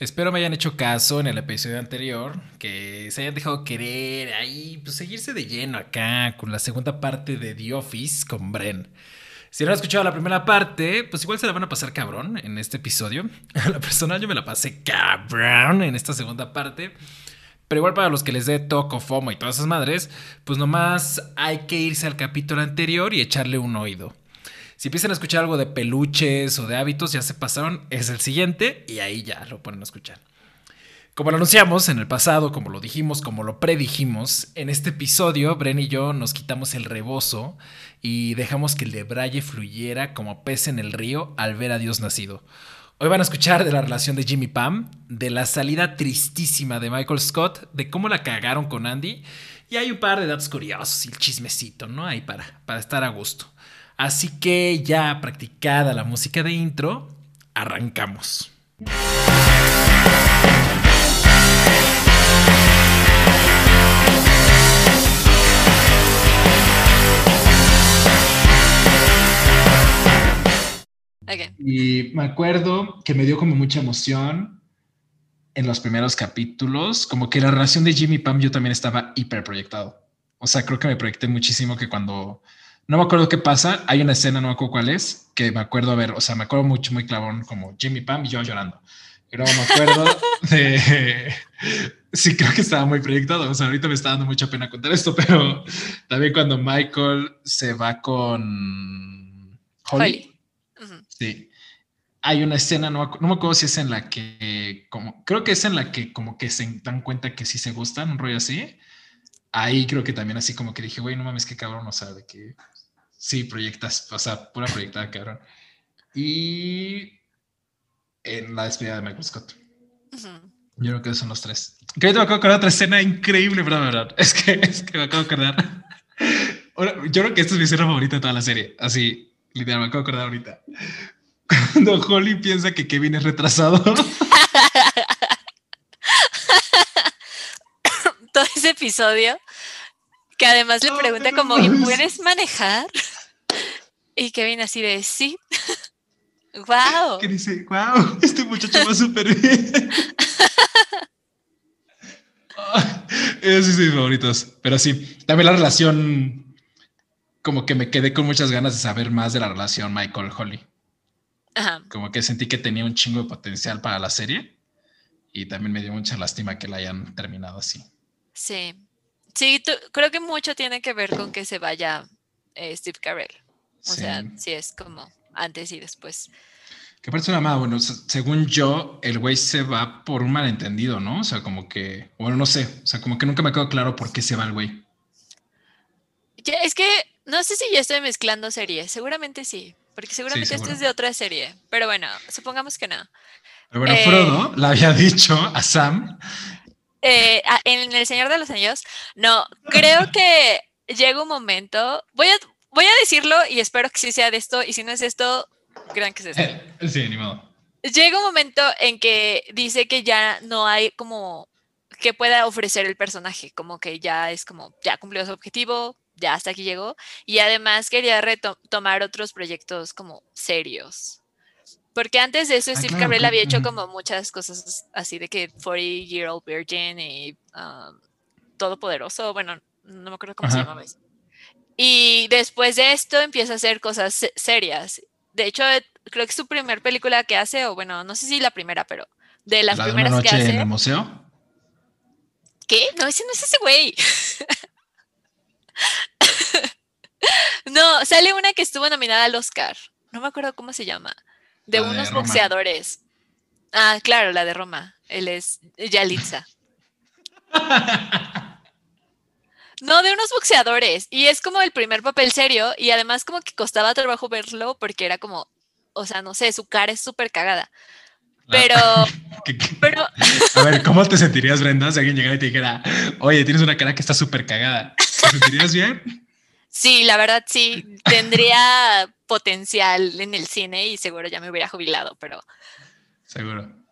Espero me hayan hecho caso en el episodio anterior, que se hayan dejado querer ahí, pues seguirse de lleno acá con la segunda parte de The Office con Bren. Si no han escuchado la primera parte, pues igual se la van a pasar cabrón en este episodio. A la personal yo me la pasé cabrón en esta segunda parte. Pero igual para los que les dé toco, fomo y todas esas madres, pues nomás hay que irse al capítulo anterior y echarle un oído. Si empiezan a escuchar algo de peluches o de hábitos, ya se pasaron, es el siguiente y ahí ya lo ponen a escuchar. Como lo anunciamos en el pasado, como lo dijimos, como lo predijimos, en este episodio Bren y yo nos quitamos el rebozo y dejamos que el de Braille fluyera como pez en el río al ver a Dios nacido. Hoy van a escuchar de la relación de Jimmy Pam, de la salida tristísima de Michael Scott, de cómo la cagaron con Andy, y hay un par de datos curiosos y el chismecito, ¿no? Ahí para, para estar a gusto. Así que ya practicada la música de intro, arrancamos. Y me acuerdo que me dio como mucha emoción en los primeros capítulos, como que la relación de Jimmy Pam yo también estaba hiper proyectado. O sea, creo que me proyecté muchísimo que cuando no me acuerdo qué pasa. Hay una escena, no me acuerdo cuál es, que me acuerdo, a ver, o sea, me acuerdo mucho, muy clavón, como Jimmy Pam y yo llorando. Pero me acuerdo de. Sí, creo que estaba muy proyectado. O sea, ahorita me está dando mucha pena contar esto, pero también cuando Michael se va con Holly. Sí. Hay una escena, no, no, me acuerdo si es en la que, como, creo que es en la que como que se dan cuenta que sí se gustan, un rollo así. Ahí creo que también así como que dije, güey, no mames, qué cabrón, o sea, de que Sí, proyectas, o sea, pura proyectada, cabrón. Y en la despedida de Michael Scott. Yo creo que son los tres. Que ahorita me acabo de acordar otra escena increíble, verdad. Es que, es que me acabo de acordar. yo creo que esta es mi escena favorita de toda la serie. Así, literal, me acabo de acordar ahorita. Cuando Holly piensa que Kevin es retrasado. Todo ese episodio que además le pregunta como, ¿y puedes manejar? Y Kevin así de, sí. ¡Wow! Que dice, wow, este muchacho va súper bien. esos son mis favoritos. Pero sí, también la relación, como que me quedé con muchas ganas de saber más de la relación Michael-Holly. Como que sentí que tenía un chingo de potencial para la serie. Y también me dio mucha lástima que la hayan terminado así. Sí. Sí, creo que mucho tiene que ver con que se vaya eh, Steve Carell. O sea, sí es como antes y después. Que parece una más, bueno, según yo, el güey se va por un malentendido, ¿no? O sea, como que, bueno, no sé, o sea, como que nunca me quedó claro por qué se va el güey. es que no sé si ya estoy mezclando series, seguramente sí, porque seguramente esto es de otra serie, pero bueno, supongamos que no. Pero bueno, Frodo eh, le había dicho a Sam eh, en El Señor de los Anillos, no, creo que llega un momento, voy a, voy a decirlo y espero que sí sea de esto, y si no es esto, crean que es esto. Sí, ni modo. Llega un momento en que dice que ya no hay como que pueda ofrecer el personaje, como que ya es como, ya cumplió su objetivo, ya hasta aquí llegó, y además quería retomar otros proyectos como serios. Porque antes de eso, ah, Steve Carell había hecho como muchas cosas así de que 40 Year Old Virgin y um, Todopoderoso. Bueno, no me acuerdo cómo se llamaba eso. Y después de esto empieza a hacer cosas serias. De hecho, creo que es su primera película que hace, o bueno, no sé si la primera, pero de las primeras de una noche en el museo? ¿Qué? No, ese no es ese güey. no, sale una que estuvo nominada al Oscar. No me acuerdo cómo se llama de unos boxeadores. Ah, claro, la de Roma. Él es Yalitza. No, de unos boxeadores. Y es como el primer papel serio. Y además como que costaba trabajo verlo porque era como, o sea, no sé, su cara es súper cagada. Pero, pero... A ver, ¿cómo te sentirías, Brenda, si alguien llegara y te dijera, oye, tienes una cara que está súper cagada? ¿Te sentirías bien? Sí, la verdad sí, tendría potencial en el cine y seguro ya me hubiera jubilado, pero... Seguro.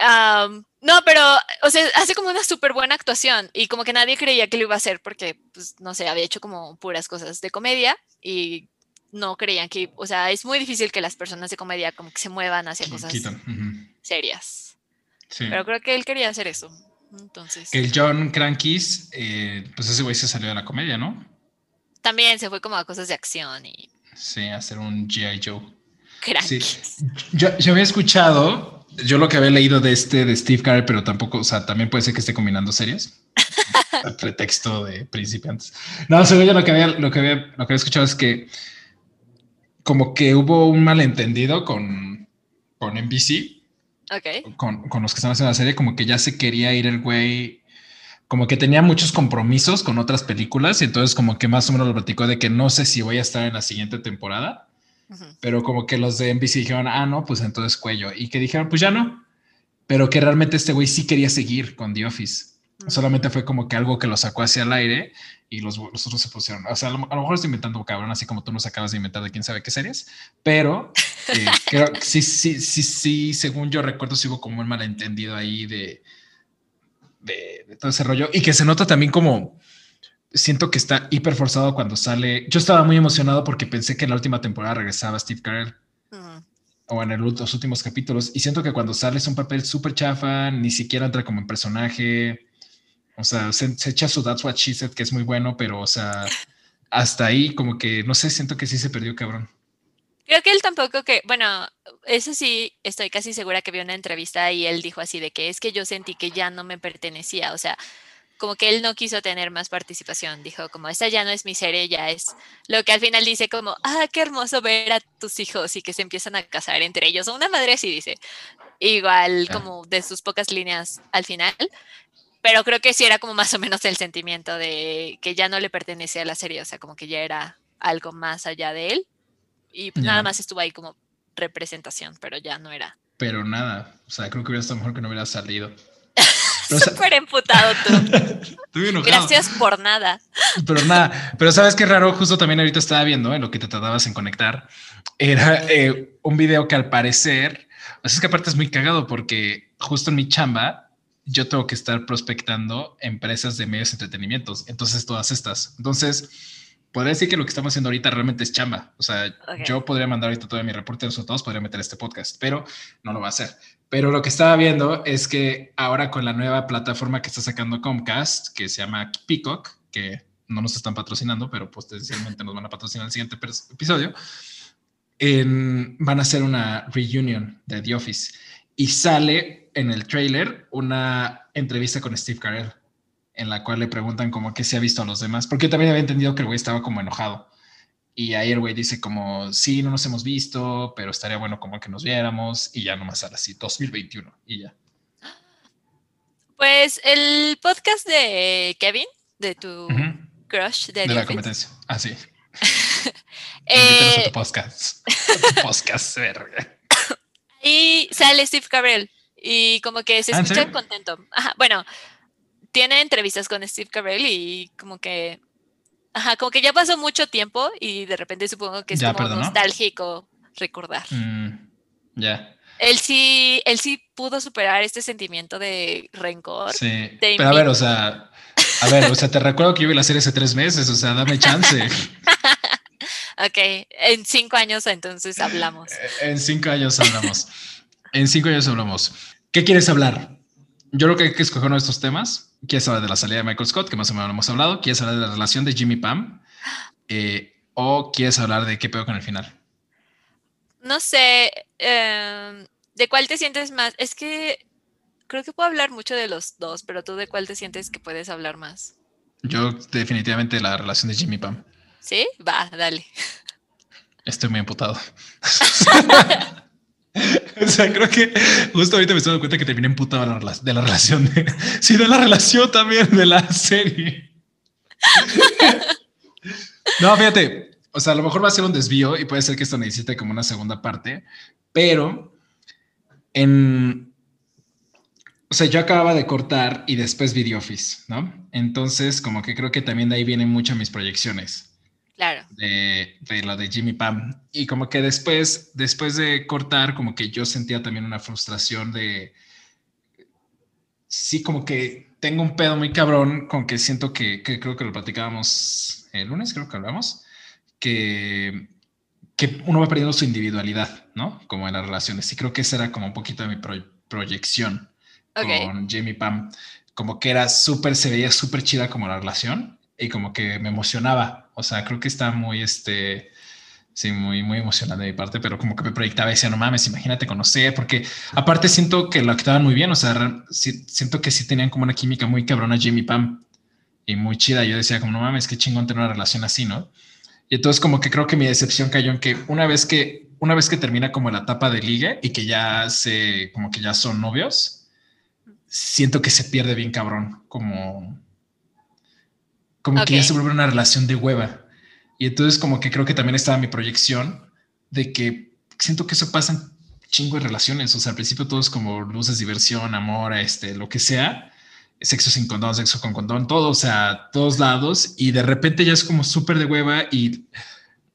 No, pero, o sea, hace como una súper buena actuación y como que nadie creía que lo iba a hacer porque, pues, no sé, había hecho como puras cosas de comedia y no creían que, o sea, es muy difícil que las personas de comedia como que se muevan hacia cosas serias. Sí. Pero creo que él quería hacer eso. Entonces. Que el John Crankies, eh, pues ese güey se salió de la comedia, ¿no? También se fue como a cosas de acción y. Sí, hacer un G.I. Joe. Crankies. Yo, yo había escuchado, yo lo que había leído de este, de Steve Carell, pero tampoco, o sea, también puede ser que esté combinando series. El pretexto de principiantes. No, según yo lo que había, lo que había, lo que había escuchado es que como que hubo un malentendido con, con NBC, Ok. con, con los que estaban haciendo la serie, como que ya se quería ir el güey, como que tenía muchos compromisos con otras películas y entonces como que más o menos lo platicó de que no sé si voy a estar en la siguiente temporada, Pero como que los de NBC dijeron, ah, no, pues entonces cuello, y que dijeron, pues ya no, pero que realmente este güey sí quería seguir con The Office. Solamente fue como que algo que lo sacó hacia el aire y los, los otros se pusieron. O sea, a lo, a lo mejor estoy inventando cabrón, así como tú nos acabas de inventar de quién sabe qué series, pero eh, creo que sí, sí, sí, sí, según yo recuerdo, sí hubo como un malentendido ahí de, de, de todo ese rollo y que se nota también como siento que está hiper forzado cuando sale. Yo estaba muy emocionado porque pensé que en la última temporada regresaba Steve Carell o en el los últimos capítulos y siento que cuando sale es un papel súper chafa, ni siquiera entra como en personaje. O sea, se, se echa su That's What She Said, que es muy bueno, pero, o sea, hasta ahí como que, no sé, siento que sí se perdió, cabrón. Creo que él tampoco que, bueno, eso sí, estoy casi segura que vio una entrevista y él dijo así de que es que yo sentí que ya no me pertenecía, o sea, como que él no quiso tener más participación, dijo como esta ya no es mi serie, ya es lo que al final dice como, ah, qué hermoso ver a tus hijos y que se empiezan a casar entre ellos, una madre así dice, igual como de sus pocas líneas al final, pero creo que sí era como más o menos el sentimiento de que ya no le pertenecía a la serie, o sea, como que ya era algo más allá de él y pues nada más estuvo ahí como representación, pero ya no era. Pero nada, o sea, creo que hubiera estado mejor que no hubiera salido. Súper emputado tú. estoy enojado. Gracias por nada. Pero nada, pero sabes qué raro, justo también ahorita estaba viendo en lo que te tardabas en conectar, era eh, un video que al parecer, sea, es que aparte es muy cagado porque justo en mi chamba yo tengo que estar prospectando empresas de medios de entretenimientos, entonces todas estas. Entonces, podría decir que lo que estamos haciendo ahorita realmente es chamba. O sea, Ok. yo podría mandar ahorita todo mi reporte de resultados, podría meter este podcast, pero no lo va a hacer. Pero lo que estaba viendo es que ahora con la nueva plataforma que está sacando Comcast, que se llama Peacock, que no nos están patrocinando, pero potencialmente nos van a patrocinar el siguiente episodio, van a hacer una reunion de The Office y sale en el trailer una entrevista con Steve Carell en la cual le preguntan como qué se ha visto a los demás, porque yo también había entendido que el güey estaba como enojado. Y ahí el güey dice como, sí, no nos hemos visto, pero estaría bueno como que nos viéramos y ya nomás sale así, 2021 y ya. Pues el podcast de Kevin, de tu crush de, la competencia. Ah, sí. eh, a tu podcast. A tu podcast, verga. y sale Steve Carell y como que se ¿Ah, escucha contento. Ajá, bueno, tiene entrevistas con Steve Carell y como que, ajá, como que ya pasó mucho tiempo y de repente supongo que es Ya como perdonó. nostálgico recordar. Mm, ya. Él sí, él sí pudo superar este sentimiento de rencor. Sí. Pero a ver, o sea, a ver, o sea, te recuerdo que yo vi la serie hace tres meses, o sea, dame chance. Ok, en cinco años entonces hablamos. En cinco años hablamos. En cinco años hablamos. ¿Qué quieres hablar? Yo creo que hay que escoger uno de estos temas. ¿Quieres hablar de la salida de Michael Scott, que más o menos lo hemos hablado? ¿Quieres hablar de la relación de Jimmy Pam? Eh, ¿O quieres hablar de qué pedo con el final? No sé, em, ¿de cuál te sientes más? Es que creo que puedo hablar mucho de los dos, pero tú de cuál te sientes que puedes hablar más. Yo definitivamente la relación de Jimmy Pam. ¿Sí? Va, dale. Estoy muy emputado. o sea, creo que justo ahorita me estoy dando cuenta que terminé emputado de la, de la relación. De, sí, de la relación también de la serie. no, fíjate. O sea, a lo mejor va a ser un desvío y puede ser que esto necesite como una segunda parte, pero en... O sea, yo acababa de cortar y después vi The Office, ¿no? Entonces, como que creo que también de ahí vienen muchas mis proyecciones Claro. de, de lo de Jimmy Pam. Y como que después, después de cortar, como que yo sentía también una frustración de, sí, como que tengo un pedo muy cabrón con que siento que, que creo que lo platicábamos el lunes, creo que hablamos, que, que uno va perdiendo su individualidad, ¿no? Como en las relaciones. Y creo que esa era como un poquito de mi pro- proyección. con Jamie Pam. Como que era súper, se veía súper chida como la relación y como que me emocionaba. O sea, creo que está muy, este, sí, muy, muy emocionante de mi parte, pero como que me proyectaba y decía, no mames, imagínate conocer, porque aparte siento que lo actuaban muy bien, o sea, siento que sí tenían como una química muy cabrona Jamie Pam y muy chida. Yo decía, como no mames, qué chingón tener una relación así, ¿no? Y entonces como que creo que mi decepción cayó en que una vez que, una vez que termina como la etapa de ligue y que ya se, como que ya son novios, siento que se pierde bien cabrón, como, como que ya se vuelve una relación de hueva. Y entonces como que creo que también estaba mi proyección de que siento que eso pasa en chingo de relaciones. O sea, al principio todo es como luces, diversión, amor, este, lo que sea sexo sin condón, sexo con condón, todo, o sea, todos lados, y de repente ya es como súper de hueva y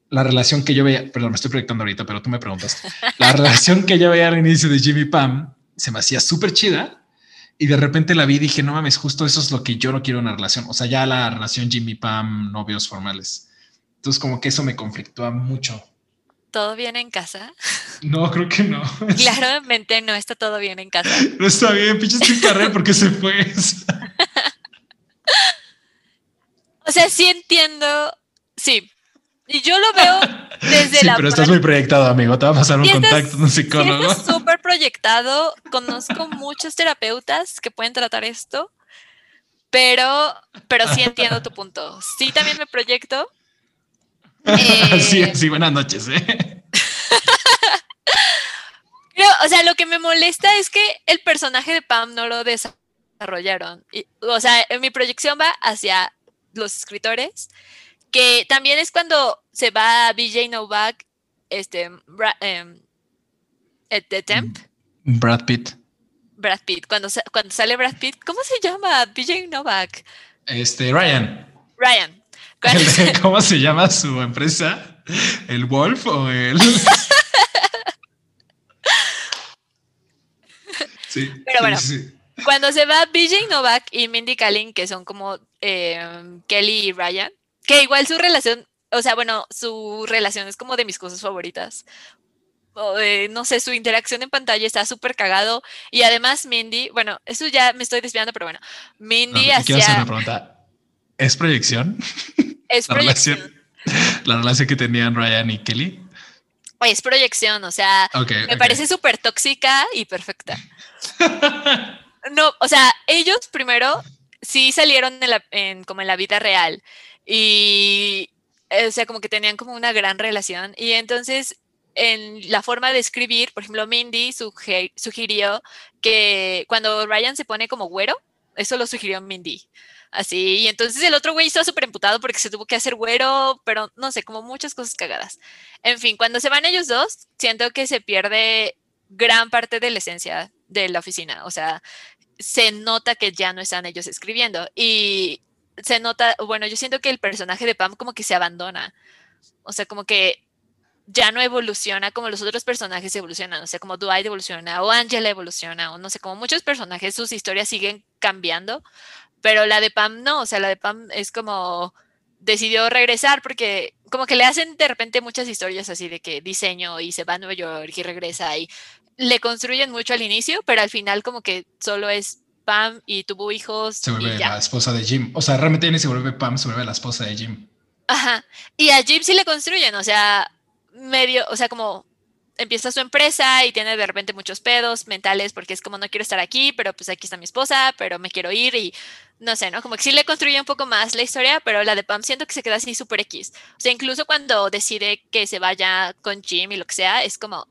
la relación que yo veía, perdón, me estoy proyectando ahorita, pero tú me preguntas, la relación que yo veía al inicio de Jimmy Pam se me hacía súper chida y de repente la vi y dije, no mames, justo eso es lo que yo no quiero en una relación, o sea, ya la relación Jimmy Pam, novios formales. Entonces como que eso me conflictúa mucho. ¿Todo bien en casa? No, creo que no. Claramente no está todo bien en casa. No está bien, pinche carrera porque se fue. o sea, sí entiendo. Sí. Y yo lo veo desde sí, la. Pero estás muy proyectado, amigo. Te va a pasar un contacto con un psicólogo. Sí súper proyectado. Conozco muchos terapeutas que pueden tratar esto. Pero, pero sí entiendo tu punto. Sí, también me proyecto sí, eh, sí, buenas noches. ¿eh? o sea, lo que me molesta es que el personaje de Pam no lo desarrollaron. o sea, mi proyección va hacia los escritores, que también es cuando se va BJ Novak, este, em, de Temp. Brad Pitt. Brad Pitt, cuando, cuando sale Brad Pitt, ¿cómo se llama? BJ Novak. Este, Ryan. Ryan. ¿Cómo se llama su empresa? ¿El Wolf o el...? sí, Pero bueno, cuando se va BJ Novak y Mindy Kaling, que son como em, Kelly y Ryan, que igual su relación, o sea, bueno, su relación es como de mis cosas favoritas. no sé, su interacción en pantalla está súper cagado. Y además Mindy, bueno, eso ya me estoy desviando, pero bueno, Mindy hacía... Quiero hacer una pregunta. ¿Es proyección? Es la proyección. Relación, la relación que tenían Ryan y Kelly. Es proyección, o sea, me parece súper tóxica y perfecta. no, o sea, ellos primero sí salieron en como en la vida real y, eh, o sea, como que tenían como una gran relación y entonces en la forma de escribir, por ejemplo, Mindy sugirió que cuando Ryan se pone como güero, eso lo sugirió Mindy. Así, y entonces el otro güey estaba súper emputado porque se tuvo que hacer güero, pero no sé, como muchas cosas cagadas. En fin, cuando se van ellos dos, siento que se pierde gran parte de la esencia de la oficina. O sea, se nota que ya no están ellos escribiendo. Y se nota, bueno, yo siento que el personaje de Pam como que se abandona. O sea, como que ya no evoluciona como los otros personajes evolucionan, o sea, como Dwight evoluciona o Angela evoluciona, o no sé, como muchos personajes, sus historias siguen cambiando, pero la de Pam no, o sea, la de Pam es como decidió regresar porque como que le hacen de repente muchas historias así de que diseño y se va a Nueva York y regresa y le construyen mucho al inicio, pero al final como que solo es Pam y tuvo hijos. Se vuelve la esposa de Jim. O sea, realmente ni se vuelve Pam, se vuelve la esposa de Jim. Ajá. Y a Jim sí le construyen, o sea, medio, o sea, como empieza su empresa y tiene de repente muchos pedos mentales porque es como no quiero estar aquí, pero pues aquí está mi esposa, pero me quiero ir y no sé, ¿no? Como que sí le construye un poco más la historia, pero la de Pam siento que se queda así súper X. O sea, incluso cuando decide que se vaya con Jim y lo que sea, es como,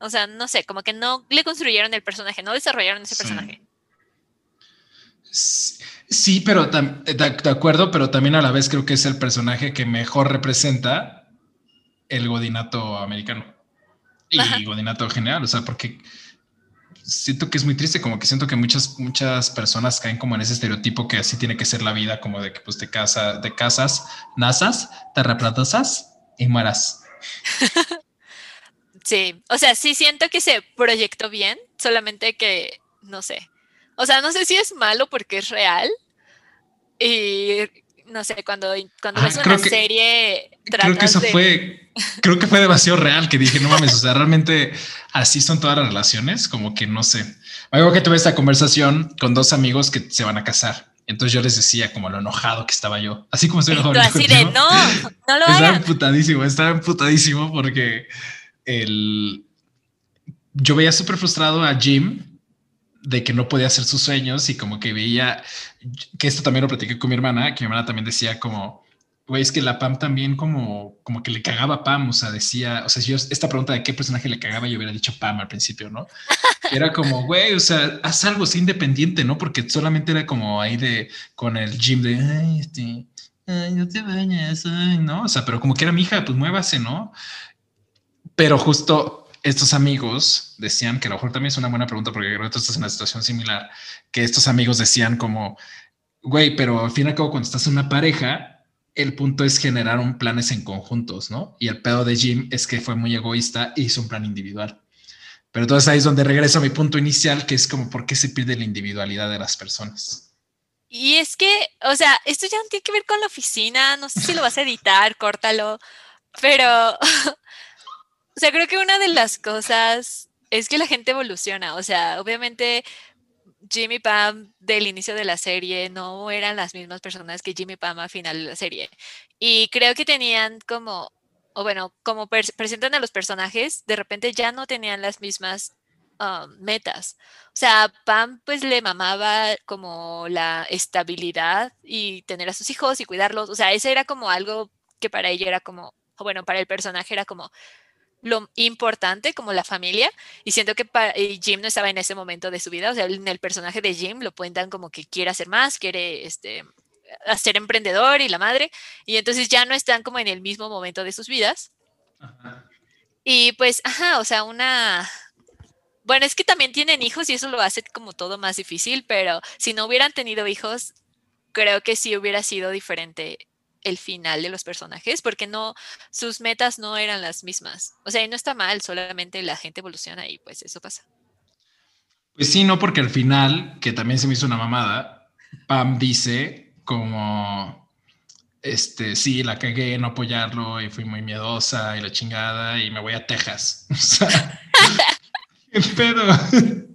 o sea, no sé, como que no le construyeron el personaje, no desarrollaron ese personaje. Sí, pero de acuerdo, pero también a la vez creo que es el personaje que mejor representa el godinato americano y godinato general, o sea, porque siento que es muy triste, como que siento que muchas, muchas personas caen como en ese estereotipo que así tiene que ser la vida, como de que pues te, casa, te casas, nazas, te reproduces y mueras. Sí, o sea, sí siento que se proyectó bien, solamente que, no sé, o sea, no sé si es malo porque es real y no sé, cuando, cuando ves una serie, creo que eso fue, creo que fue demasiado real que dije, no mames, o sea, realmente así son todas las relaciones, como que no sé. Algo que tuve esta conversación con dos amigos que se van a casar. Entonces yo les decía como lo enojado que estaba yo, así como estoy enojado. Así de no, no lo Estaba emputadísimo, estaba emputadísimo porque el, yo veía súper frustrado a Jim de que no podía hacer sus sueños y como que veía que esto también lo platiqué con mi hermana, que mi hermana también decía como, güey, es que la Pam también como, como que le cagaba a Pam, o sea, decía, o sea, si yo esta pregunta de qué personaje le cagaba, yo hubiera dicho Pam al principio, ¿no? Era como, güey, o sea, haz algo, sé independiente, ¿no? Porque solamente era como ahí de, con el Jim de, ay, este, ay, no te bañas, ay, ¿no? O sea, pero como que era mi hija, pues muévase, ¿no? Pero justo estos amigos decían que a lo mejor también es una buena pregunta porque creo que tú estás en una situación similar, que estos amigos decían como, güey, pero al fin y al cabo cuando estás en una pareja, el punto es generar un planes en conjuntos, ¿no? Y el pedo de Jim es que fue muy egoísta e hizo un plan individual. Pero entonces ahí es donde regreso a mi punto inicial, que es como por qué se pierde la individualidad de las personas. Y es que, o sea, esto ya no tiene que ver con la oficina, no sé si lo vas a editar, córtalo, pero sea, creo que una de las cosas es que la gente evoluciona. O sea, obviamente Jimmy Pam del inicio de la serie no eran las mismas personas que Jimmy Pam al final de la serie. Y creo que tenían como, o bueno, como presentan a los personajes, de repente ya no tenían las mismas um, metas. O sea, Pam pues le mamaba como la estabilidad y tener a sus hijos y cuidarlos. O sea, eso era como algo que para ella era como, o bueno, para el personaje era como, lo importante como la familia y siento que Jim no estaba en ese momento de su vida, o sea, en el personaje de Jim lo cuentan como que quiere hacer más, quiere este, ser emprendedor y la madre, y entonces ya no están como en el mismo momento de sus vidas. Y pues, ajá, o sea, una... Bueno, es que también tienen hijos y eso lo hace como todo más difícil, pero si no hubieran tenido hijos, creo que sí hubiera sido diferente el final de los personajes, porque no, sus metas no eran las mismas. O sea, no está mal, solamente la gente evoluciona y pues eso pasa. Pues sí, no, porque al final, que también se me hizo una mamada, Pam dice como, este, sí, la cagué no apoyarlo y fui muy miedosa y la chingada y me voy a Texas. O sea, ¿qué pedo?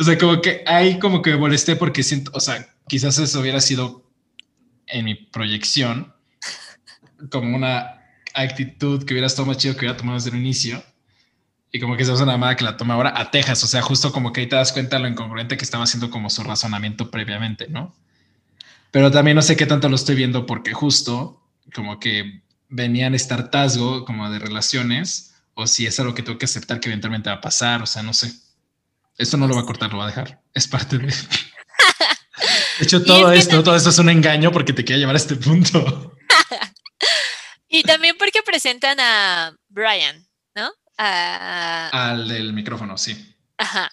O sea, como que ahí como que me molesté porque siento, o sea, quizás eso hubiera sido en mi proyección como una actitud que hubiera estado más chido que hubiera tomado desde el inicio. Y como que se hace una llamada que la toma ahora a Texas. O sea, justo como que ahí te das cuenta lo incongruente que estaba haciendo como su razonamiento previamente, ¿no? Pero también no sé qué tanto lo estoy viendo porque justo como que venían este hartazgo como de relaciones o si es algo que tengo que aceptar que eventualmente va a pasar. O sea, no sé. Esto no lo va a cortar, lo va a dejar. Es parte de... De hecho, todo esto, todo esto es un engaño porque te quiere llevar a este punto. y también porque presentan a Brian, ¿no? Al del micrófono, sí. Ajá.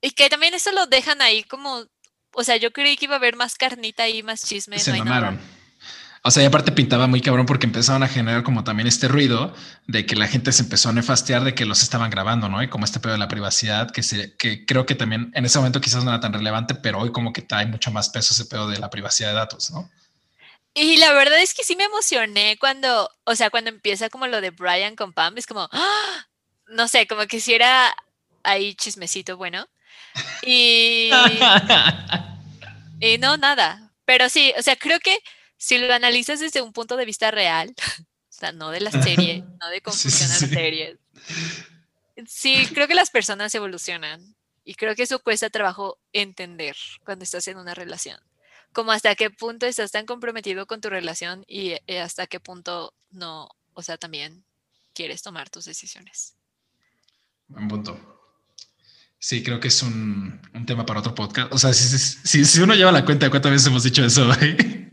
Y que también eso lo dejan ahí como, o sea, yo creí que iba a haber más carnita y más chisme. Se no o sea, y aparte pintaba muy cabrón porque empezaban a generar como también este ruido de que la gente se empezó a nefastear de que los estaban grabando, ¿no? Y como este pedo de la privacidad, que, se, que creo que también en ese momento quizás no era tan relevante, pero hoy como que trae mucho más peso ese pedo de la privacidad de datos, ¿no? Y la verdad es que sí me emocioné cuando, o sea, cuando empieza como lo de Brian con Pam, es como, ¡ah! no sé, como que si era ahí chismecito, bueno. Y, y no, nada. Pero sí, o sea, creo que si lo analizas desde un punto de vista real, o sea, no de la serie, no de confusión sí, series, sí, creo que las personas evolucionan y creo que eso cuesta trabajo entender cuando estás en una relación. Como hasta qué punto estás tan comprometido con tu relación y eh, hasta qué punto no, o sea, también quieres tomar tus decisiones. Buen punto. Sí, creo que es un, tema para otro podcast. O sea, si, si, uno lleva la cuenta de cuántas veces hemos dicho eso, ¿eh?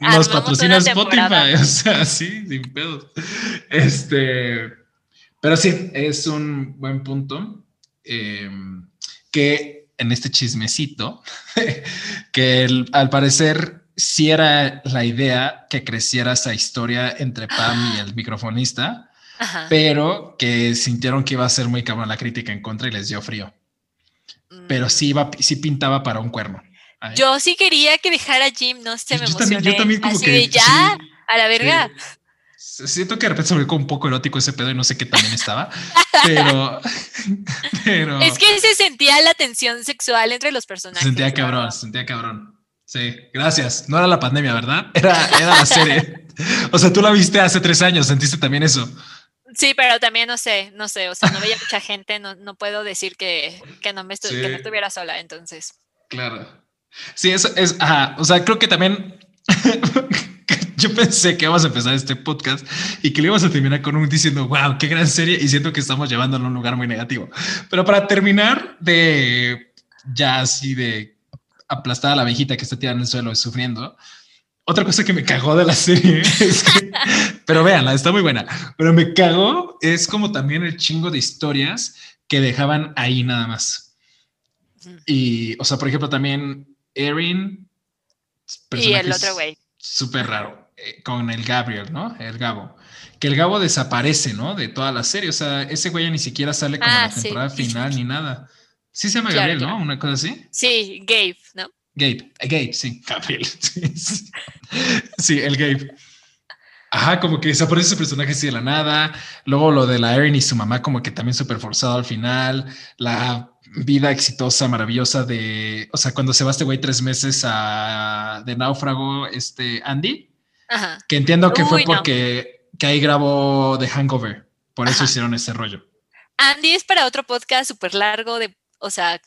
Nos patrocina Spotify, o sea, sí, sin pedos. Este, pero sí, es un buen punto. Em, que en este chismecito, que al parecer sí era la idea que creciera esa historia entre Pam y el microfonista, pero que sintieron que iba a ser muy cabrón la crítica en contra y les dio frío. Pero sí, iba, sí pintaba para un cuerno. Yo sí quería que dejara Jim, no sé, me yo también, yo también como Así que, de ya, sí, a la verga. Siento que de repente se volvió un poco erótico ese pedo y no sé qué también estaba, pero, pero Es que se sentía la tensión sexual entre los personajes. se sentía ¿no? cabrón, se sentía cabrón. Sí, gracias. No era la pandemia, ¿verdad? Era, era la serie. O sea, tú la viste hace tres años, sentiste también eso. Sí, pero también no sé, no sé, o sea, no veía mucha gente, no, no puedo decir que, que no me estu- que no estuviera sola, entonces. Claro. Sí, eso es, ajá, o sea, creo que también yo pensé que íbamos a empezar este podcast y que lo íbamos a terminar con un diciendo, wow, qué gran serie y siento que estamos llevándolo a un lugar muy negativo. Pero para terminar de ya así de aplastada a la abejita que está tirada en el suelo y sufriendo, otra cosa que me cagó de la serie es que, pero véanla, está muy buena, pero me cagó es como también el chingo de historias que dejaban ahí nada más. Y, o sea, por ejemplo, también Erin. Y el otro güey. Súper raro. eh, con el Gabriel, ¿no? El Gabo. Que el Gabo desaparece, ¿no? De toda la serie. O sea, ese güey ya ni siquiera sale como Ah, la sí. temporada final ni nada. Sí se llama Claro, Gabriel, claro. ¿no? Una cosa así. Sí, Gabe, ¿no? Gabe. eh, Gabe, sí. Gabriel. Sí, el Gabe. Ajá, como que desaparece ese personaje así de la nada. Luego lo de la Erin y su mamá, como que también súper forzado al final. La vida exitosa, maravillosa de. O sea, cuando se va este güey tres meses a, de náufrago, este Andy, Ajá. que entiendo que fue no. porque que ahí grabó The Hangover. Por eso Ajá. hicieron ese rollo. Andy es para otro podcast súper largo de, o sea,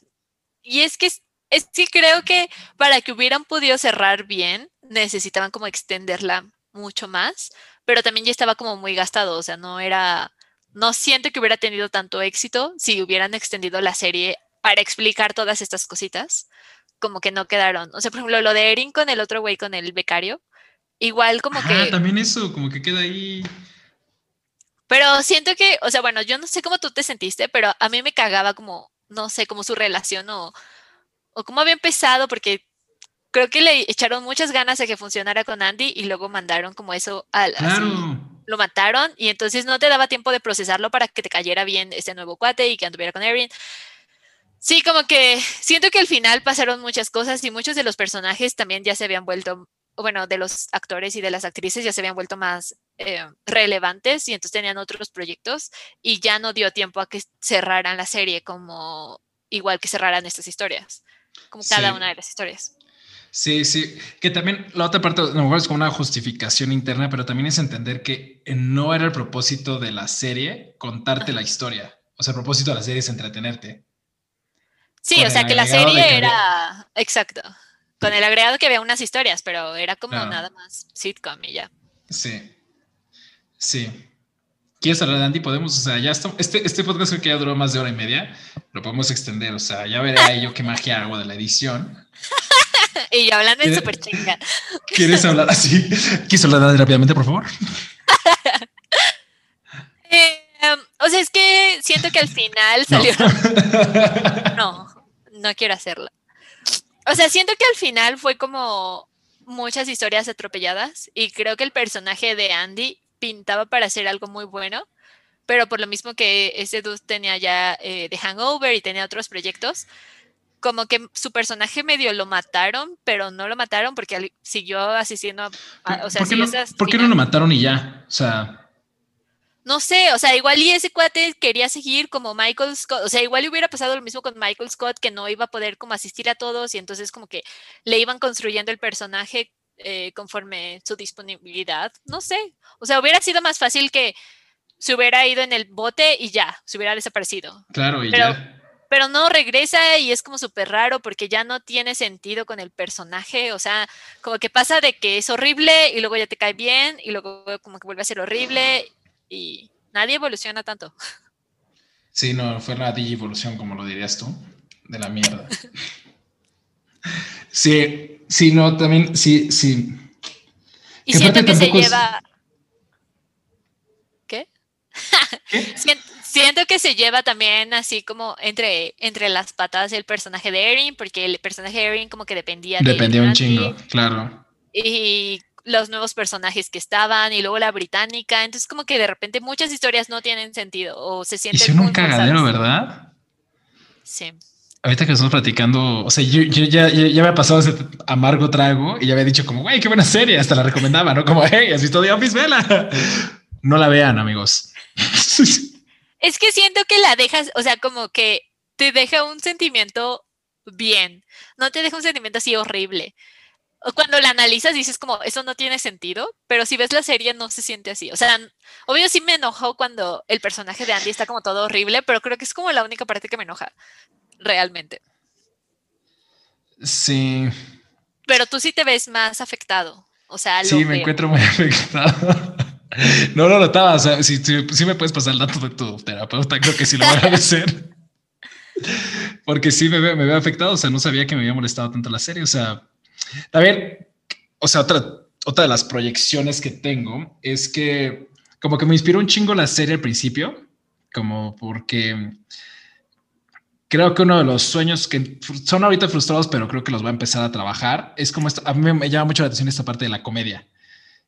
y es que es que creo que para que hubieran podido cerrar bien, necesitaban como extenderla mucho más, pero también ya estaba como muy gastado, o sea, no era, no siento que hubiera tenido tanto éxito si hubieran extendido la serie para explicar todas estas cositas, como que no quedaron, o sea, por ejemplo, lo de Erin con el otro güey, con el becario, igual como Ajá, que... también eso, como que queda ahí. Pero siento que, o sea, bueno, yo no sé cómo tú te sentiste, pero a mí me cagaba como, no sé, como su relación o, o cómo había empezado, porque creo que le echaron muchas ganas a que funcionara con Andy y luego mandaron como eso al, así, Claro. Lo mataron y entonces no te daba tiempo de procesarlo para que te cayera bien este nuevo cuate y que anduviera con Erin. Sí, como que siento que al final pasaron muchas cosas y muchos de los personajes también ya se habían vuelto, bueno, de los actores y de las actrices ya se habían vuelto más eh, relevantes y entonces tenían otros proyectos y ya no dio tiempo a que cerraran la serie como igual que cerraran estas historias, como cada Sí. una de las historias. Sí, sí, que también la otra parte, a lo mejor es como una justificación interna, pero también es entender que no era el propósito de la serie contarte la historia. O sea, el propósito de la serie es entretenerte. Sí, Con o sea que la serie que había- era, exacto, con el agregado que había unas historias, pero era como nada más sitcom y ya. Sí, sí. ¿Quieres hablar de Andy? Podemos, o sea, ya está, este, este podcast creo que ya duró más de hora y media, lo podemos extender, o sea, ya veré yo qué magia hago de la edición. Y yo hablando en súper chinga. ¿Quieres hablar así? ¿Quieres hablar rápidamente, por favor? Eh, em, o sea, es que siento que al final No. salió. No, no quiero hacerlo. O sea, siento que al final fue como muchas historias atropelladas y creo que el personaje de Andy pintaba para hacer algo muy bueno, pero por lo mismo que ese dude tenía ya eh, The Hangover y tenía otros proyectos, como que su personaje medio lo mataron, pero no lo mataron porque siguió asistiendo a... a- o sea, ¿Por, qué no, hasta por qué no final. lo mataron y ya? O sea, No sé, o sea, igual y ese cuate quería seguir como Michael Scott, o sea, igual hubiera pasado lo mismo con Michael Scott, que no iba a poder como asistir a todos y entonces como que le iban construyendo el personaje eh, conforme su disponibilidad, no sé, o sea, hubiera sido más fácil que se hubiera ido en el bote y ya, se hubiera desaparecido, claro, y Pero- ya. Pero no regresa y es como súper raro porque ya no tiene sentido con el personaje, o sea, como que pasa de que es horrible y luego ya te cae bien y luego como que vuelve a ser horrible y nadie evoluciona tanto. Sí, no, fue la digievolución, como lo dirías tú, de la mierda. sí, sí, no, también, sí, sí. Y Que siento que se es- lleva... ¿Qué? ¿Qué? Siento que se lleva también así como entre, entre las patas el personaje de Erin, porque el personaje de Erin como que dependía de Dependía un chingo, claro. y los nuevos personajes que estaban y luego la británica, entonces como que de repente muchas historias no tienen sentido o se sienten Hicieron un forzadas. cagadero, ¿verdad? Sí. Ahorita que estamos platicando, o sea, yo, ya, ya, me ha pasado ese amargo trago y ya había dicho como, güey, qué buena serie, hasta la recomendaba, ¿no? Como, hey, ¿has visto The Office? Vela. No la vean, amigos. Es que siento que la dejas, o sea, como que te deja un sentimiento bien, no te deja un sentimiento así horrible. Cuando la analizas dices como, eso no tiene sentido, pero si ves la serie no se siente así. O sea, obvio sí me enojó cuando el personaje de Andy está como todo horrible, pero creo que es como la única parte que me enoja realmente. Sí. Pero tú sí te ves más afectado. O sea, sí, me encuentro muy afectado. No lo notaba. O sea, si, me puedes pasar el dato de tu terapeuta, creo que sí lo voy a agradecer. Porque sí me, me veo afectado. O sea, no sabía que me había molestado tanto la serie. O sea, también, o sea, otra, de las proyecciones que tengo es que como que me inspiró un chingo la serie al principio, como porque creo que uno de los sueños que son ahorita frustrados, pero creo que los va a empezar a trabajar, es como a mí me llama mucho la atención esta parte de la comedia.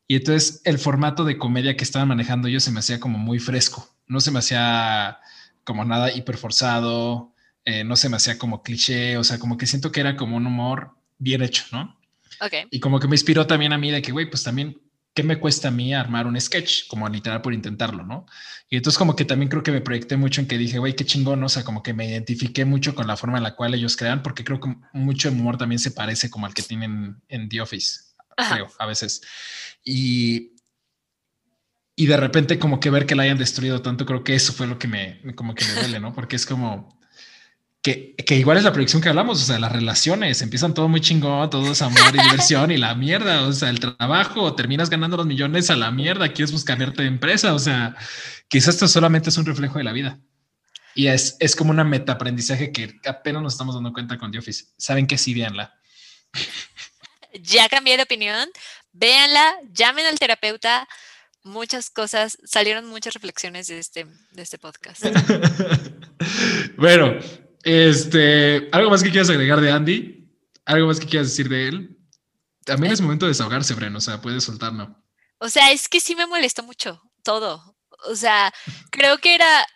Y entonces el formato de comedia que estaban manejando yo se me hacía como muy fresco, no se me hacía como nada hiperforzado, eh, no se me hacía como cliché, o sea, como que siento que era como un humor bien hecho, ¿no? Okay. Y como que me inspiró también a mí de que, güey, pues también ¿qué me cuesta a mí armar un sketch? Como literal por intentarlo, ¿no? Y entonces como que también creo que me proyecté mucho en que dije, güey, qué chingón, o sea, como que me identifiqué mucho con la forma en la cual ellos crean, porque creo que mucho humor también se parece como al que tienen en The Office, creo, a veces. Y, y de repente como que ver que la hayan destruido tanto, creo que eso fue lo que me, como que me duele, ¿no? Porque es como que, igual es la proyección que hablamos, o sea, las relaciones empiezan todo muy chingón, todo es amor y diversión y la mierda, o sea, el trabajo, terminas ganando los millones a la mierda, quieres buscar de empresa, o sea, quizás esto solamente es un reflejo de la vida. Y es, es como una meta aprendizaje que apenas nos estamos dando cuenta con The Office. Saben que sí, véanla. Ya cambié de opinión, véanla, llamen al terapeuta, muchas cosas, salieron muchas reflexiones de este, de este podcast. bueno, este, ¿algo más que quieras agregar de Andy? ¿Algo más que quieras decir de él? También es momento de desahogarse, Bren, o sea, puedes soltarlo. O sea, es que sí me molestó mucho todo. O sea, creo que era.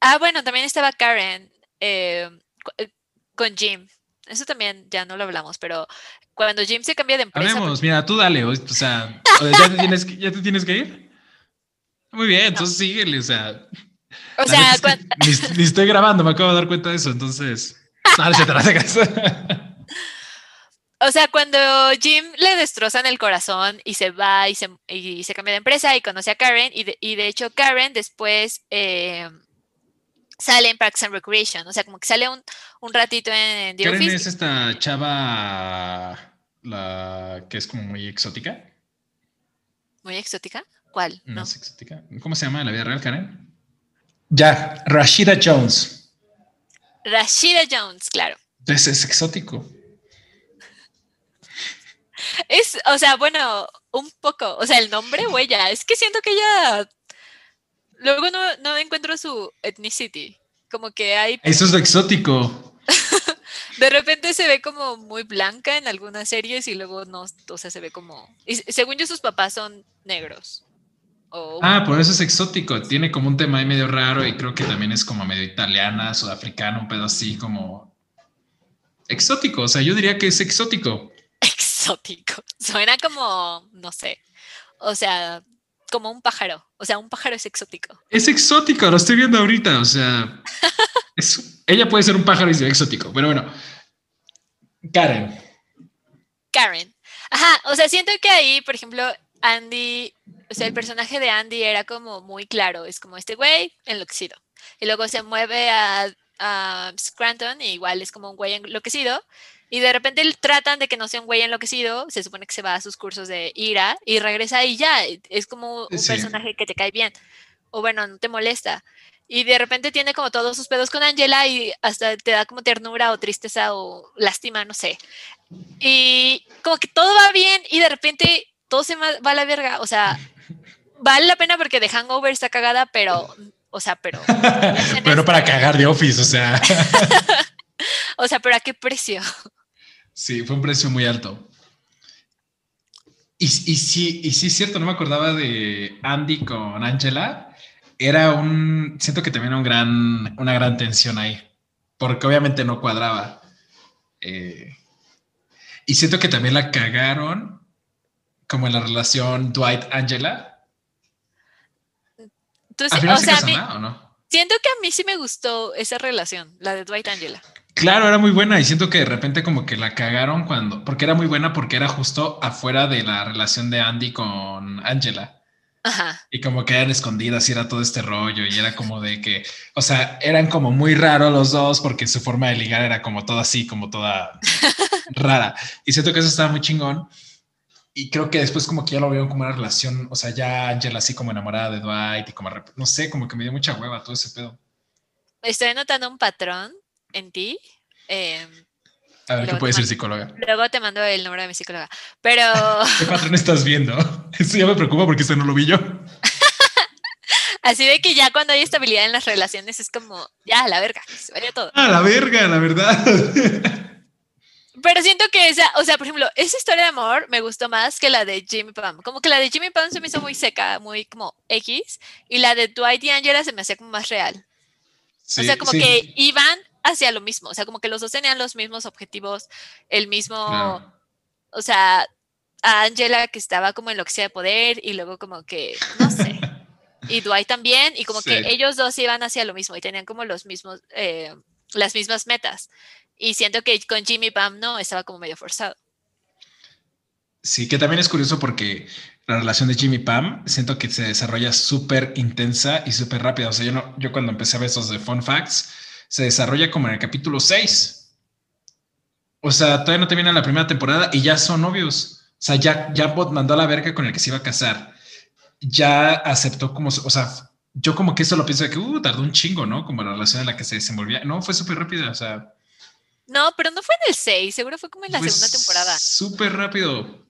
Ah, bueno, también estaba Karen eh, eh, con Jim. Eso también ya no lo hablamos, pero cuando Jim se cambia de empresa. Hablemos, mira, tú dale, o sea, ¿ya te, tienes, ¿ya te tienes que ir? Muy bien, entonces síguele, o sea. O sea, ni, estoy grabando, me acabo de dar cuenta de eso, entonces. O sea, cuando Jim le destrozan el corazón y se va y se, y se cambia de empresa y conoce a Karen, y de, y de hecho Karen después eh, sale en Parks and Recreation, o sea, como que sale un, un ratito en, The Karen es esta chava, la que es como muy exótica. ¿Muy exótica? ¿Cuál? No, es exótica. ¿Cómo se llama en la vida real, Karen? Ya, Rashida Jones. Rashida Jones, claro. Es, es exótico. Es, o sea, bueno, un poco. O sea, el nombre, huella. Es que siento que ella. Luego no, no encuentro su ethnicity. Como que hay. Eso es lo exótico. de repente se ve como muy blanca en algunas series y luego no, o sea, se ve como. Y según yo, sus papás son negros. Ah, por eso es exótico. Tiene como un tema ahí medio raro y creo que también es como medio italiana, sudafricano, un pedo así como exótico. O sea, yo diría que es exótico. Exótico. Suena como, no sé. O sea, como un pájaro. O sea, un pájaro es exótico. Es exótico, lo estoy viendo ahorita. O sea, ella puede ser un pájaro y exótico. Pero bueno, Karen. Karen. Ajá, o sea, siento que ahí, por ejemplo, Andy, o sea, el personaje de Andy era como muy claro, es como este güey enloquecido. Y luego se mueve a, Scranton y igual es como un güey enloquecido. Y de repente tratan de que no sea un güey enloquecido, se supone que se va a sus cursos de ira y regresa y ya, es como un personaje que te cae bien. O bueno, no te molesta. Y de repente tiene como todos sus pedos con Angela y hasta te da como ternura o tristeza o lástima, no sé. Y como que todo va bien y de repente todo se va a la verga. O sea, vale la pena porque The Hangover está cagada, pero, o sea, pero. pero para cagar de Office, o sea. o sea, pero ¿a qué precio? Sí, fue un precio muy alto. Y, y, sí, y sí es cierto, no me acordaba de Andy con Angela. Era un, siento que también un gran, una gran tensión ahí. porque obviamente no cuadraba. Eh, y siento que también la cagaron como en la relación Dwight-Angela. o sea, siento que a mí sí me gustó esa relación, la de Dwight-Angela. Claro, era muy buena y siento que de repente como que la cagaron cuando, porque era muy buena porque era justo afuera de la relación de Andy con Angela. Ajá. Y como que eran escondidas y era todo este rollo y era como de que, o sea, eran como muy raros los dos porque su forma de ligar era como toda así, como toda rara. Y siento que eso estaba muy chingón. Y creo que después como que ya lo veo como una relación, o sea, ya Angela así como enamorada de Dwight y como, no sé, como que me dio mucha hueva todo ese pedo. Estoy notando un patrón en ti. Em, a ver, ¿qué puede ser psicóloga? Luego te mando el número de mi psicóloga. Pero. ¿Qué patrón estás viendo? Eso ya me preocupa porque esto no lo vi yo. Así de que ya cuando hay estabilidad en las relaciones es como, ya, a la verga, se vaya todo. A la verga, la verdad. Pero siento que esa, o sea, por ejemplo, esa historia de amor me gustó más que la de Jimmy Pam. Como que la de Jimmy Pam se me hizo muy seca, muy como X, y la de Dwight y Angela se me hacía como más real. o sea, como que iban hacia lo mismo, o sea, como que los dos tenían los mismos objetivos, el mismo, o sea, a Angela que estaba como en lo que sea de poder y luego como que, no sé, y Dwight también, y como que ellos dos iban hacia lo mismo y tenían como los mismos, eh, las mismas metas. Y siento que con Jimmy Pam no, estaba como medio forzado. Sí, que también es curioso porque la relación de Jimmy Pam siento que se desarrolla súper intensa y súper rápida. O sea, yo, no, yo cuando empecé a ver esos de Fun Facts, se desarrolla como en el capítulo 6. O sea, todavía no termina la primera temporada y ya son novios. O sea, ya, ya mandó a la verga con el que se iba a casar. Ya aceptó como, o sea, yo como que eso lo pienso de que, uh, tardó un chingo, ¿no? Como la relación en la que se desenvolvía. No, fue súper rápida, o sea. No, pero no fue en el 6, seguro fue como en la segunda temporada. Súper rápido.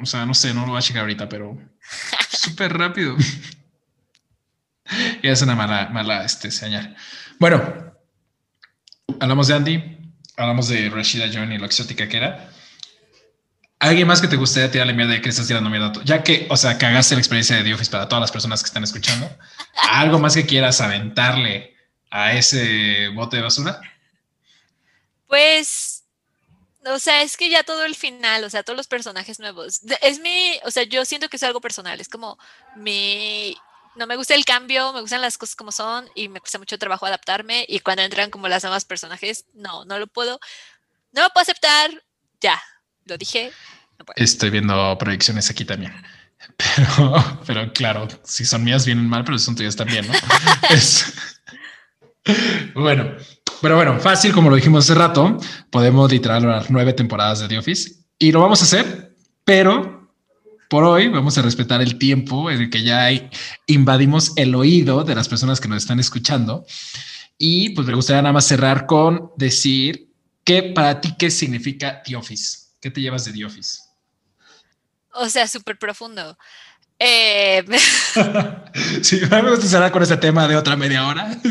O sea, no sé, no lo voy a checar ahorita, pero súper rápido. y es una mala, mala este, señal. Bueno, hablamos de Andy, hablamos de Rashida John y lo exótica que era. ¿Alguien más que te gustaría tirarle mierda de que estás tirando mierda? Ya que, o sea, cagaste la experiencia de The Office para todas las personas que están escuchando. ¿Algo más que quieras aventarle a ese bote de basura? Pues, o sea, es que ya todo el final, o sea, todos los personajes nuevos. Es mi, o sea, yo siento que es algo personal, es como mi no me gusta el cambio, me gustan las cosas como son y me cuesta mucho trabajo adaptarme y cuando entran como las nuevas personajes, no, no lo puedo, no lo puedo aceptar, ya, lo dije. Estoy viendo proyecciones aquí también. Pero, pero claro, si son mías vienen mal, pero son tuyas también, ¿no? Bueno, pero bueno, fácil, como lo dijimos hace rato, podemos literal las nueve temporadas de The Office y lo vamos a hacer, pero por hoy vamos a respetar el tiempo en el que ya invadimos el oído de las personas que nos están escuchando. Y pues me gustaría nada más cerrar con decir que para ti, ¿qué significa The Office? ¿Qué te llevas de The Office? O sea, súper profundo. Eh... sí, me gusta cerrar con ese tema de otra media hora.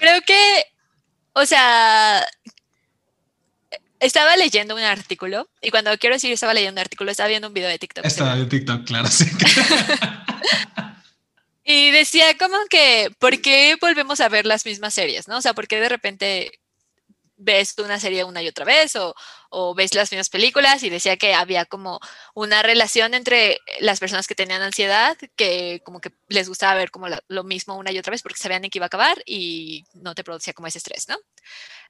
Creo que, o sea, estaba leyendo un artículo y cuando quiero decir estaba leyendo un artículo, estaba viendo un video de TikTok. Estaba de TikTok, claro, sí. y decía como que, ¿por qué volvemos a ver las mismas series? ¿No? O sea, ¿por qué de repente ves una serie una y otra vez o, o, ves las mismas películas y decía que había como una relación entre las personas que tenían ansiedad, que como que les gustaba ver como lo mismo una y otra vez porque sabían que iba a acabar y no te producía como ese estrés, ¿no?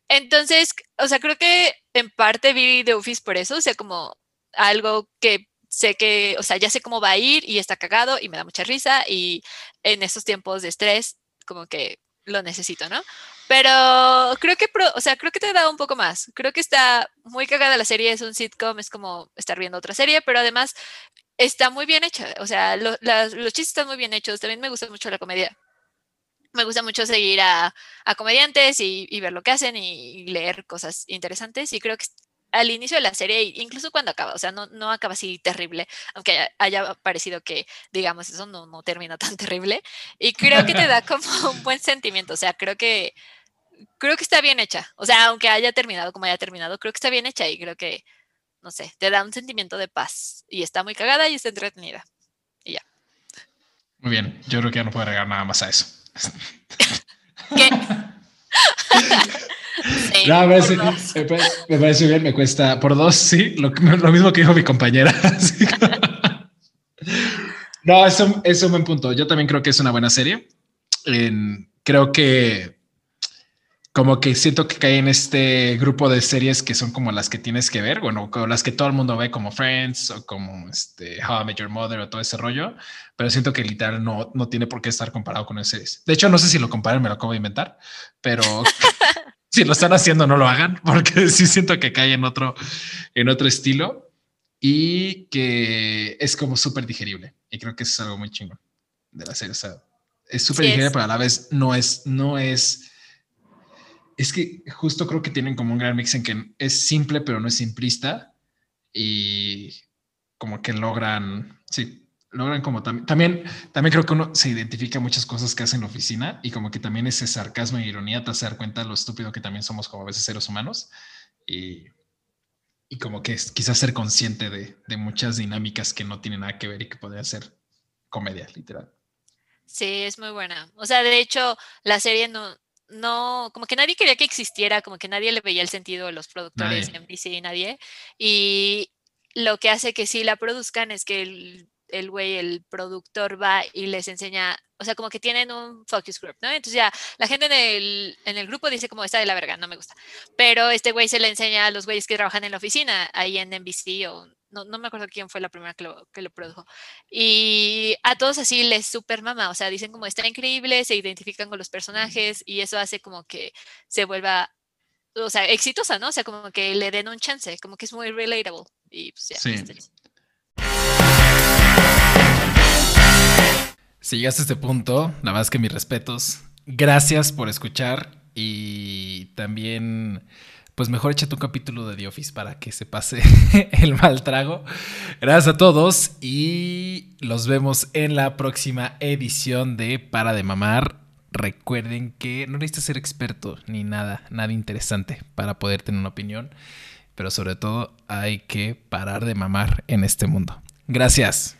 Entonces, o sea, creo que en parte vi The Office por eso, o sea, como algo que sé que, o sea, ya sé cómo va a ir y está cagado y me da mucha risa y en estos tiempos de estrés, como que lo necesito, ¿no? Pero creo que, o sea, creo que te da un poco más. Creo que está muy cagada la serie, es un sitcom, es como estar viendo otra serie, pero además está muy bien hecha. O sea, los chistes están muy bien hechos. También me gusta mucho la comedia me gusta mucho seguir a, comediantes y, ver lo que hacen y, leer cosas interesantes. Y creo que al inicio de la serie, incluso cuando acaba, o sea, no, no acaba así terrible, aunque haya parecido que, digamos, eso no, no termina tan terrible. Y creo que te da como un buen sentimiento, o sea, creo que, creo que está bien hecha. O sea, aunque haya terminado como haya terminado, creo que está bien hecha y creo que, no sé, te da un sentimiento de paz. Y está muy cagada y está entretenida. Y ya. Muy bien, yo creo que ya no puedo agregar nada más a eso. ¿Qué? no, me parece, me, parece, bien, me cuesta por dos, sí, lo, lo mismo que dijo mi compañera. no, eso es un buen punto. Yo también creo que es una buena serie. creo que como que siento que cae en este grupo de series que son como las que tienes que ver, bueno, como las que todo el mundo ve como Friends o como este How I Met Your Mother o todo ese rollo, pero siento que literal no, no tiene por qué estar comparado con esas series. De hecho, no sé si lo comparen, me lo acabo de inventar, pero si lo están haciendo, no lo hagan, porque sí siento que cae en otro, en otro estilo y que es como súper digerible. Y creo que es algo muy chingón de la serie. O sea, es súper digerible, pero a la vez no es, no es es que justo creo que tienen como un gran mix en que es simple, pero no es simplista. Y como que logran, sí, logran como también, también, también creo que uno se identifica muchas cosas que hace en la oficina y como que también ese sarcasmo y ironía te hace dar cuenta de lo estúpido que también somos como a veces seres humanos. Y, y como que es, quizás ser consciente de, de muchas dinámicas que no tienen nada que ver y que podrían ser comedia, literal. Sí, es muy buena. O sea, de hecho, la serie no, no, como que nadie quería que existiera, como que nadie le veía el sentido de los productores en NBC y nadie. Y lo que hace que sí la produzcan es que el, el güey, el productor va y les enseña, o sea, como que tienen un focus group, ¿no? Entonces ya la gente en el, en el grupo dice como está de la verga, no me gusta. Pero este güey se le enseña a los güeyes que trabajan en la oficina, ahí en NBC o no, no, me acuerdo quién fue la primera que lo, que lo produjo. Y a todos así les super mama, o sea, dicen como está increíble, se identifican con los personajes y eso hace como que se vuelva, o sea, exitosa, ¿no? O sea, como que le den un chance, como que es muy relatable. Y pues ya. Sí. Si llegaste a este punto, la verdad es que mis respetos. Gracias por escuchar y también pues mejor échate un capítulo de The Office para que se pase el mal trago. Gracias a todos y los vemos en la próxima edición de Para de Mamar. Recuerden que no necesitas ser experto ni nada, nada interesante para poder tener una opinión, pero sobre todo hay que parar de mamar en este mundo. Gracias.